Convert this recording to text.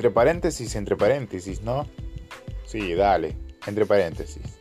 entre paréntesis, entre paréntesis, ¿no? Sí, dale, entre paréntesis.